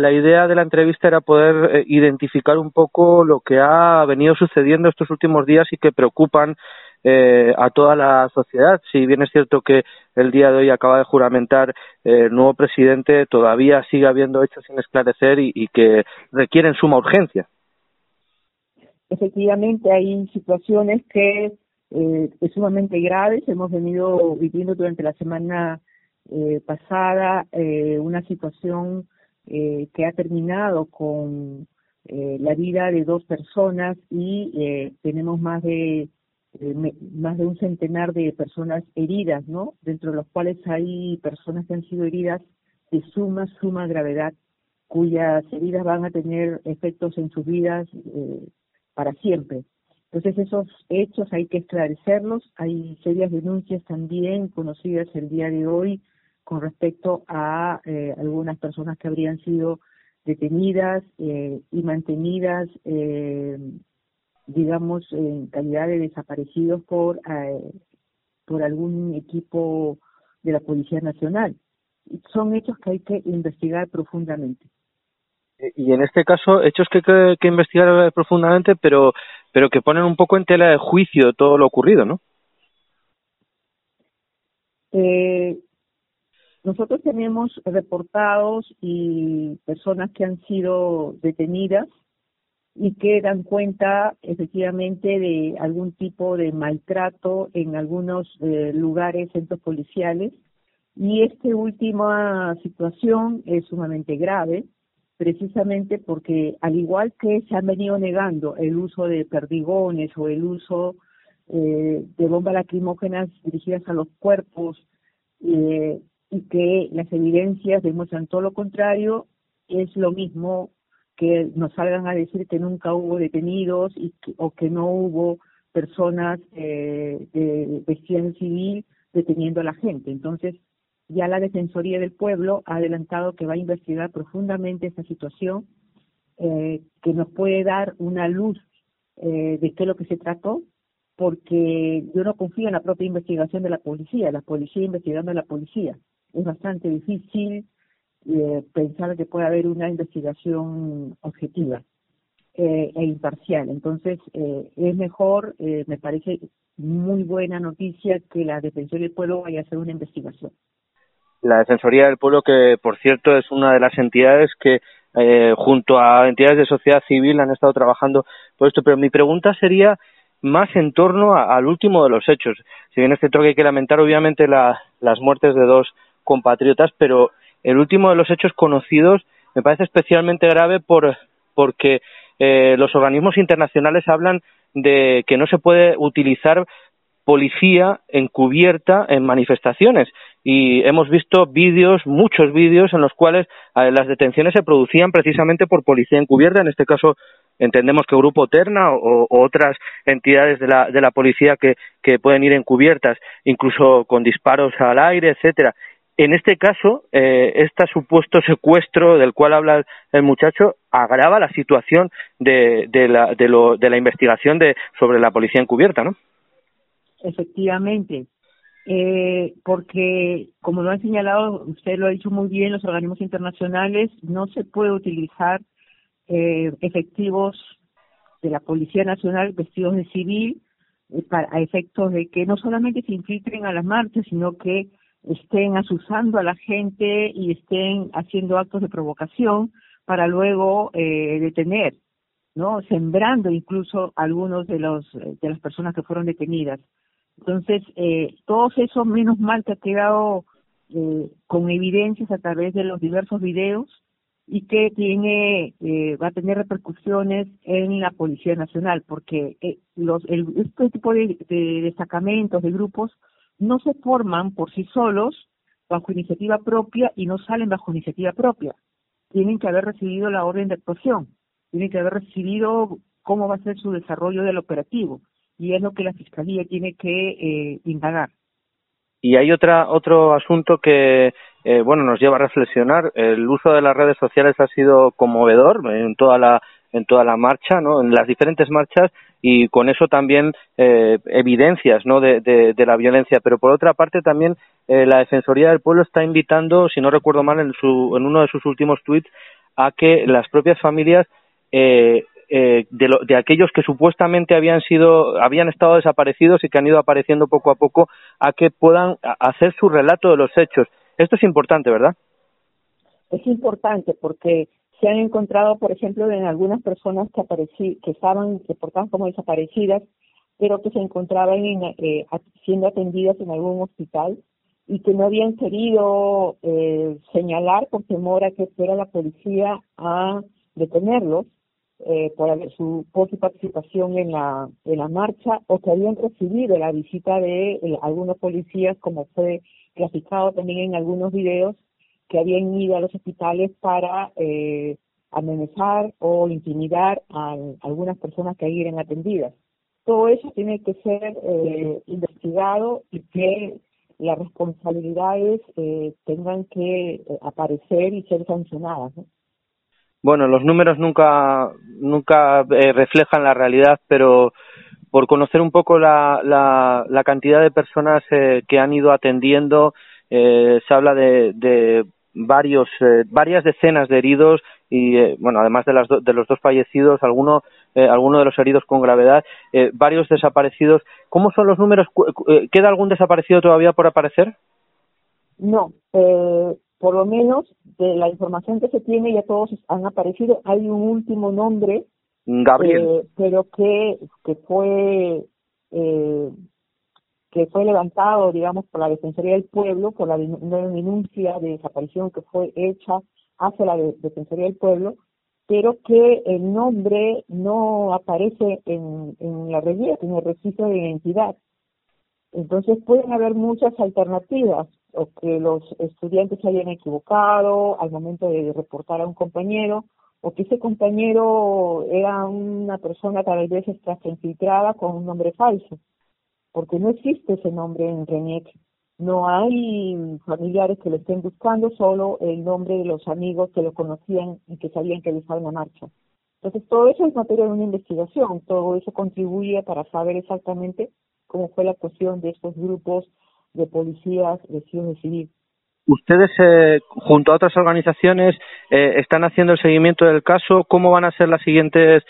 La idea de la entrevista era poder eh, identificar un poco lo que ha venido sucediendo estos últimos días y que preocupan eh, a toda la sociedad. Si bien es cierto que el día de hoy acaba de juramentar eh, el nuevo presidente, todavía sigue habiendo hechos sin esclarecer y, que requieren suma urgencia. Efectivamente, hay situaciones que eh, sumamente graves. Hemos venido viviendo durante la semana eh, pasada eh, una situación eh, que ha terminado con eh, la vida de dos personas y eh, tenemos más de más de un centenar de personas heridas, ¿no? Dentro de los cuales hay personas que han sido heridas de suma, suma gravedad, cuyas heridas van a tener efectos en sus vidas para siempre. Entonces esos hechos hay que esclarecerlos. Hay serias denuncias también conocidas el día de hoy con respecto a eh, algunas personas que habrían sido detenidas eh, y mantenidas, eh, digamos, en calidad de desaparecidos por, eh, por algún equipo de la Policía Nacional. Son hechos que hay que investigar profundamente. Y en este caso, hechos que hay que, investigar profundamente, pero, pero que ponen un poco en tela de juicio todo lo ocurrido, ¿no? Eh, nosotros tenemos reportados y personas que han sido detenidas y que dan cuenta efectivamente de algún tipo de maltrato en algunos eh, lugares, centros policiales. Y esta última situación es sumamente grave, precisamente porque al igual que se han venido negando el uso de perdigones o el uso eh, de bombas lacrimógenas dirigidas a los cuerpos, eh, y que las evidencias demuestran todo lo contrario, es lo mismo que nos salgan a decir que nunca hubo detenidos y o que no hubo personas eh, de vestidas civil deteniendo a la gente. Entonces, ya la Defensoría del Pueblo ha adelantado que va a investigar profundamente esta situación, eh, que nos puede dar una luz eh, de qué es lo que se trató, porque yo no confío en la propia investigación de la policía, la policía investigando a la policía es bastante difícil eh, pensar que puede haber una investigación objetiva eh, e imparcial. Entonces, eh, es mejor, eh, me parece muy buena noticia que la Defensoría del Pueblo vaya a hacer una investigación. La Defensoría del Pueblo, que por cierto es una de las entidades que junto a entidades de sociedad civil han estado trabajando por esto, pero mi pregunta sería más en torno al último de los hechos. Si bien es cierto que hay que lamentar obviamente la, las muertes de dos compatriotas, pero el último de los hechos conocidos me parece especialmente grave por, porque eh, los organismos internacionales hablan de que no se puede utilizar policía encubierta en manifestaciones y hemos visto vídeos, muchos vídeos en los cuales eh, las detenciones se producían precisamente por policía encubierta, en este caso entendemos que Grupo Terna o, o otras entidades de la, de la policía que, que pueden ir encubiertas, incluso con disparos al aire, etcétera. En este caso, eh, este supuesto secuestro del cual habla el muchacho agrava la situación de, de, la, de, lo, de la investigación de, sobre la policía encubierta, ¿no? Efectivamente, eh, porque como lo han señalado, usted lo ha dicho muy bien, los organismos internacionales no se puede utilizar eh, efectivos de la Policía Nacional vestidos de civil eh, para, a efectos de que no solamente se infiltren a las marchas, sino que estén asusando a la gente y estén haciendo actos de provocación para luego eh, detener, ¿no? Sembrando incluso algunos de los de las personas que fueron detenidas. Entonces, eh, todo eso menos mal que ha quedado eh, con evidencias a través de los diversos videos y que tiene eh, va a tener repercusiones en la Policía Nacional porque eh, los el, este tipo de, de destacamentos de grupos no se forman por sí solos bajo iniciativa propia y no salen bajo iniciativa propia. Tienen que haber recibido la orden de actuación, tienen que haber recibido cómo va a ser su desarrollo del operativo y es lo que la Fiscalía tiene que eh, indagar. Y hay otra, otro asunto que eh, bueno nos lleva a reflexionar. El uso de las redes sociales ha sido conmovedor en toda la en toda la marcha, ¿no? En las diferentes marchas y con eso también eh, evidencias ¿no? de, de, la violencia. Pero por otra parte también eh, la Defensoría del Pueblo está invitando, si no recuerdo mal, en, su, en uno de sus últimos tweets a que las propias familias eh, eh, de, de, aquellos que supuestamente habían sido habían estado desaparecidos y que han ido apareciendo poco a poco a que puedan hacer su relato de los hechos esto es importante verdad es importante porque se han encontrado por ejemplo en algunas personas que aparecí, que estaban reportadas como desaparecidas pero que se encontraban en, eh, siendo atendidas en algún hospital y que no habían querido eh, señalar por temor a que fuera la policía a detenerlos eh, por, su, por su participación en la, en la marcha o que habían recibido la visita de eh, algunos policías, como fue graficado también en algunos videos, que habían ido a los hospitales para eh, amenazar o intimidar a, algunas personas que ahí eran atendidas. Todo eso tiene que ser eh, investigado y que las responsabilidades eh, tengan que eh, aparecer y ser sancionadas. ¿no? bueno, los números nunca, nunca eh, reflejan la realidad, pero por conocer un poco la, la, la cantidad de personas eh, que han ido atendiendo, eh, se habla de, de varios, eh, varias decenas de heridos y, eh, bueno, además de, las do, de los dos fallecidos, alguno, eh, alguno de los heridos con gravedad, eh, varios desaparecidos. ¿Cómo son los números? Eh, ¿Queda algún desaparecido todavía por aparecer? No, eh, por lo menos de la información que se tiene ya todos han aparecido. Hay un último nombre, Gabriel, pero que que fue eh, que fue levantado, digamos, por la Defensoría del Pueblo, por la denuncia de desaparición que fue hecha hacia la Defensoría del Pueblo, pero que el nombre no aparece en, en la en el registro de identidad. Entonces pueden haber muchas alternativas o que los estudiantes se hayan equivocado al momento de reportar a un compañero, o que ese compañero era una persona tal vez está infiltrada con un nombre falso, porque no existe ese nombre en RENIEC. No hay familiares que lo estén buscando, solo el nombre de los amigos que lo conocían y que sabían que le estaba en la marcha. Entonces, todo eso es materia de una investigación, todo eso contribuye para saber exactamente cómo fue la cuestión de estos grupos de policías vestidos de civil. Ustedes, eh, junto a otras organizaciones, eh, están haciendo el seguimiento del caso. ¿Cómo van a ser las siguientes,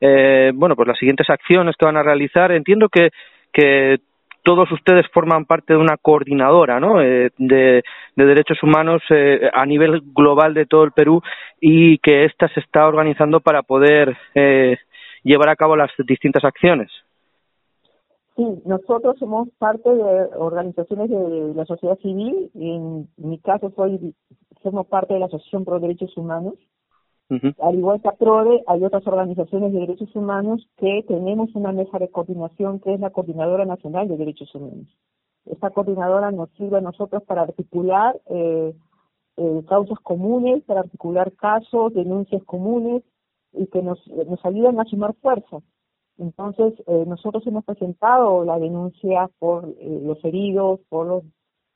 eh, bueno, pues las siguientes acciones que van a realizar? Entiendo que, que todos ustedes forman parte de una coordinadora ¿no? eh, de, de, derechos humanos eh, a nivel global de todo el Perú y que ésta se está organizando para poder eh, llevar a cabo las distintas acciones. Sí, nosotros somos parte de organizaciones de la sociedad civil. En mi caso, soy somos parte de la Asociación Pro Derechos Humanos. Al igual que APRODE, hay otras organizaciones de derechos humanos que tenemos una mesa de coordinación que es la Coordinadora Nacional de Derechos Humanos. Esta coordinadora nos sirve a nosotros para articular eh, eh, causas comunes, para articular casos, denuncias comunes y que nos, nos ayudan a sumar fuerzas. Entonces, eh, nosotros hemos presentado la denuncia por eh, los heridos, por, los,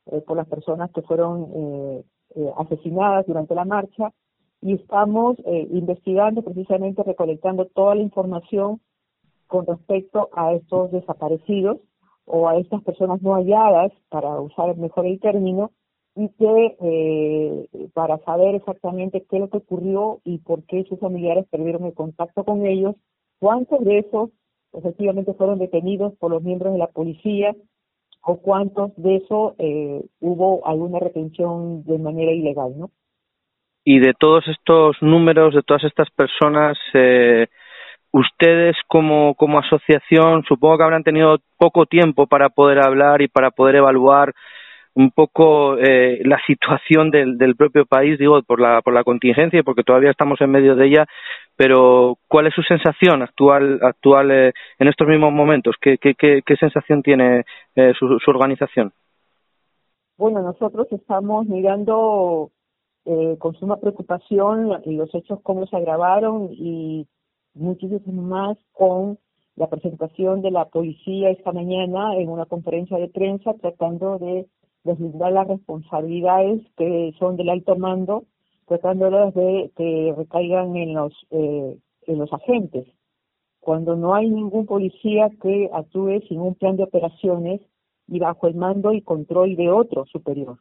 eh, por las personas que fueron asesinadas durante la marcha y estamos eh, investigando, precisamente recolectando toda la información con respecto a estos desaparecidos o a estas personas no halladas, para usar mejor el término, y que eh, para saber exactamente qué es lo que ocurrió y por qué sus familiares perdieron el contacto con ellos cuántos de esos efectivamente fueron detenidos por los miembros de la policía o cuántos de esos eh, hubo alguna retención de manera ilegal, ¿no? Y de todos estos números, de todas estas personas, eh, ustedes como, como asociación supongo que habrán tenido poco tiempo para poder hablar y para poder evaluar un poco eh, la situación del, del propio país, digo, por la, por la contingencia porque todavía estamos en medio de ella, pero ¿cuál es su sensación actual, actual eh, en estos mismos momentos? ¿Qué, qué, qué, qué sensación tiene eh, su, su organización? Bueno, nosotros estamos mirando eh, con suma preocupación los hechos cómo se agravaron y muchísimo más con la presentación de la policía esta mañana en una conferencia de prensa tratando de deslindar las responsabilidades que son del alto mando, tratándolas de que recaigan en los eh, en los agentes. Cuando no hay ningún policía que actúe sin un plan de operaciones y bajo el mando y control de otro superior.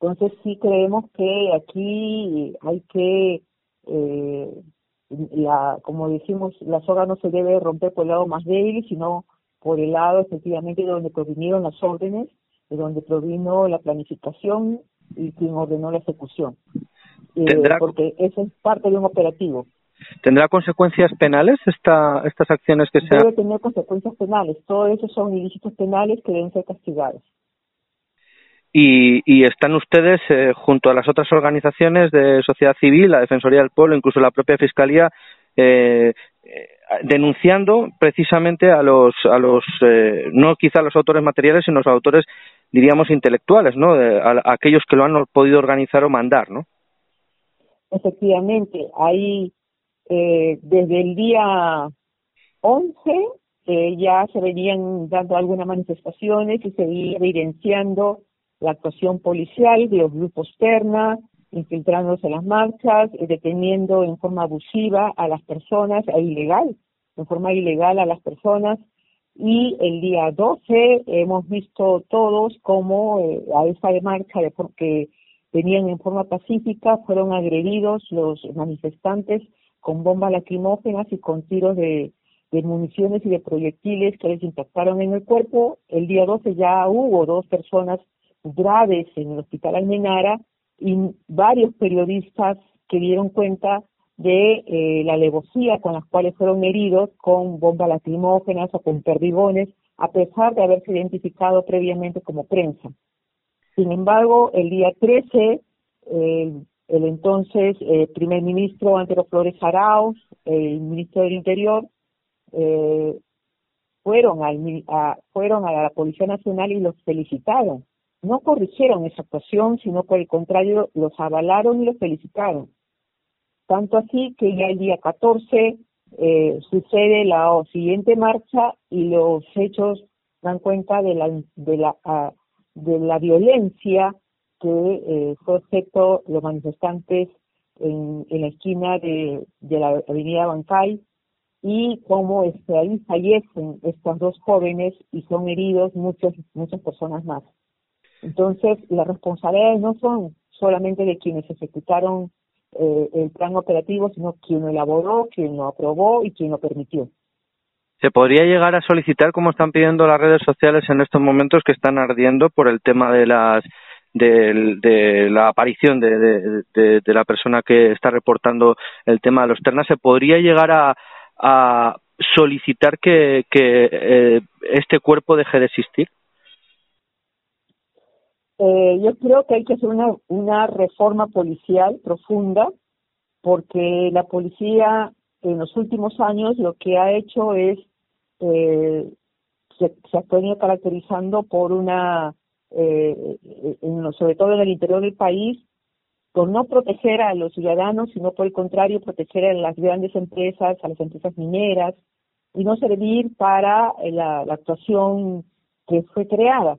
Entonces sí creemos que aquí hay que, eh, la, como decimos, la soga no se debe romper por el lado más débil, sino por el lado efectivamente de donde provinieron las órdenes, de donde provino la planificación y quien ordenó la ejecución. Eh, porque eso es parte de un operativo. ¿Tendrá consecuencias penales esta, estas acciones que se Debe tener consecuencias penales. Todo eso son ilícitos penales que deben ser castigados. Y, y están ustedes, eh, junto a las otras organizaciones de sociedad civil, la Defensoría del Pueblo, incluso la propia Fiscalía, eh, eh denunciando precisamente a los, a los eh, no quizá a los autores materiales, sino a los autores, diríamos, intelectuales, ¿no? a, aquellos que lo han podido organizar o mandar, ¿no? Efectivamente, hay eh, desde el día 11 eh, ya se venían dando algunas manifestaciones y se veía evidenciando la actuación policial de los grupos Terna, infiltrándose en las marchas, deteniendo en forma abusiva a las personas, e ilegal, en forma ilegal a las personas. Y el día 12 hemos visto todos cómo eh, a esa marcha de porque venían en forma pacífica fueron agredidos los manifestantes con bombas lacrimógenas y con tiros de, municiones y de proyectiles que les impactaron en el cuerpo. El día 12 ya hubo dos personas graves en el hospital Almenara y varios periodistas que dieron cuenta de eh, la alevosía con las cuales fueron heridos con bombas lacrimógenas o con perdigones, a pesar de haberse identificado previamente como prensa. Sin embargo, el día 13, el el entonces eh, primer ministro Antero Flores Arauz, el ministro del Interior, eh, fueron, al, a, fueron a la Policía Nacional y los felicitaron. No corrigieron esa actuación, sino por el contrario, los avalaron y los felicitaron. Tanto así que ya el día 14 eh, sucede la siguiente marcha y los hechos dan cuenta de la, de la, ah, de la violencia que eh, fue objeto los manifestantes en, la esquina de, de, la avenida Bancay y cómo este, ahí fallecen estos dos jóvenes y son heridos muchas, muchas personas más. Entonces, las responsabilidades no son solamente de quienes ejecutaron eh, el plan operativo, sino quien lo elaboró, quien lo aprobó y quien lo permitió. ¿Se podría llegar a solicitar, como están pidiendo las redes sociales en estos momentos que están ardiendo por el tema de las de, la aparición de, de, la persona que está reportando el tema de los ternas, ¿se podría llegar a, a solicitar que, que eh, este cuerpo deje de existir? Eh, yo creo que hay que hacer una, una reforma policial profunda porque la policía en los últimos años lo que ha hecho es eh, se, ha venido caracterizando por una eh, sobre todo en el interior del país, por no proteger a los ciudadanos, sino por el contrario, proteger a las grandes empresas, a las empresas mineras, y no servir para eh, la, actuación que fue creada.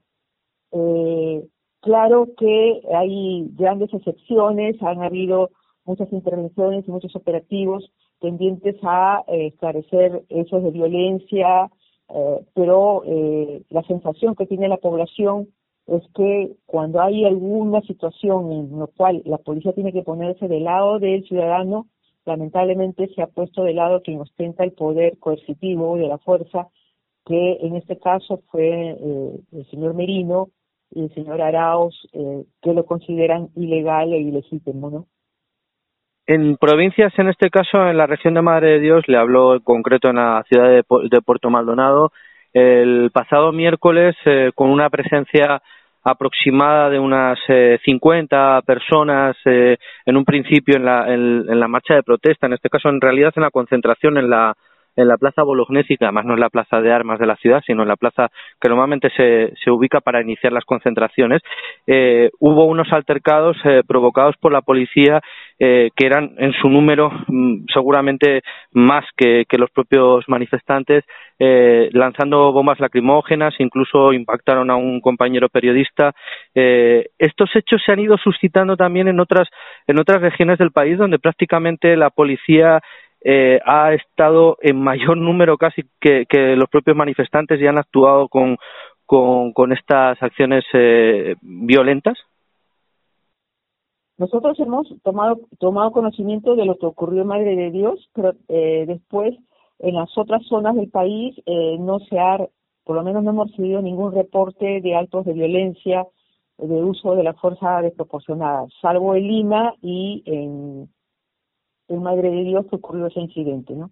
Eh, claro que hay grandes excepciones, han habido muchas intervenciones y muchos operativos tendientes a eh, esclarecer hechos de violencia, pero la sensación que tiene la población es que cuando hay alguna situación en la cual la policía tiene que ponerse del lado del ciudadano, lamentablemente se ha puesto del lado quien ostenta el poder coercitivo de la fuerza, que en este caso fue eh, el señor Merino y el señor Arauz, eh, que lo consideran ilegal e ilegítimo, ¿no? En provincias, en este caso, en la región de Madre de Dios, le habló en concreto en la ciudad de, Puerto Maldonado, el pasado miércoles, eh, con una presencia aproximada de unas eh, 50 personas eh, en un principio en la, en, la marcha de protesta, en este caso en realidad en la concentración en la, en la plaza Bolognesi, que además no es la plaza de armas de la ciudad, sino en la plaza que normalmente se, se ubica para iniciar las concentraciones, eh, hubo unos altercados eh, provocados por la policía eh, que eran en su número mm, seguramente más que, que, los propios manifestantes, eh, lanzando bombas lacrimógenas, incluso impactaron a un compañero periodista. Eh, estos hechos se han ido suscitando también en otras, en otras regiones del país donde prácticamente la policía eh, ha estado en mayor número casi que, los propios manifestantes y han actuado con, con, con estas acciones eh, violentas? Nosotros hemos tomado, tomado conocimiento de lo que ocurrió en Madre de Dios, pero eh, después en las otras zonas del país eh, no se ha, por lo menos no hemos recibido ningún reporte de actos de violencia, de uso de la fuerza desproporcionada, salvo en Lima y en, en Madre de Dios que ocurrió ese incidente, ¿no?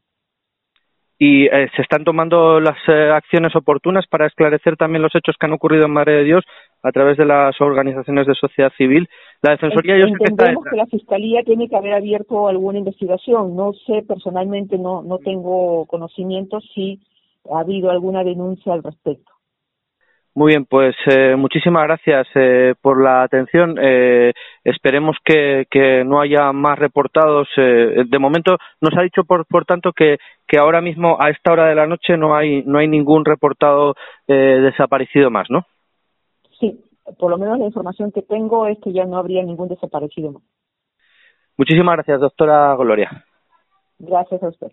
y eh, se están tomando las eh, acciones oportunas para esclarecer también los hechos que han ocurrido en Madre de Dios a través de las organizaciones de sociedad civil. La Defensoría, yo sé que, que la Fiscalía tiene que haber abierto alguna investigación. No sé, personalmente no, no tengo conocimiento si ha habido alguna denuncia al respecto. Muy bien, pues eh, muchísimas gracias eh, por la atención. Eh, esperemos que, que, no haya más reportados. Eh, de momento nos ha dicho, por, por tanto, que, que, ahora mismo a esta hora de la noche no hay no hay ningún reportado desaparecido más, ¿no? Sí, por lo menos la información que tengo es que ya no habría ningún desaparecido más. Muchísimas gracias, doctora Gloria. Gracias a usted.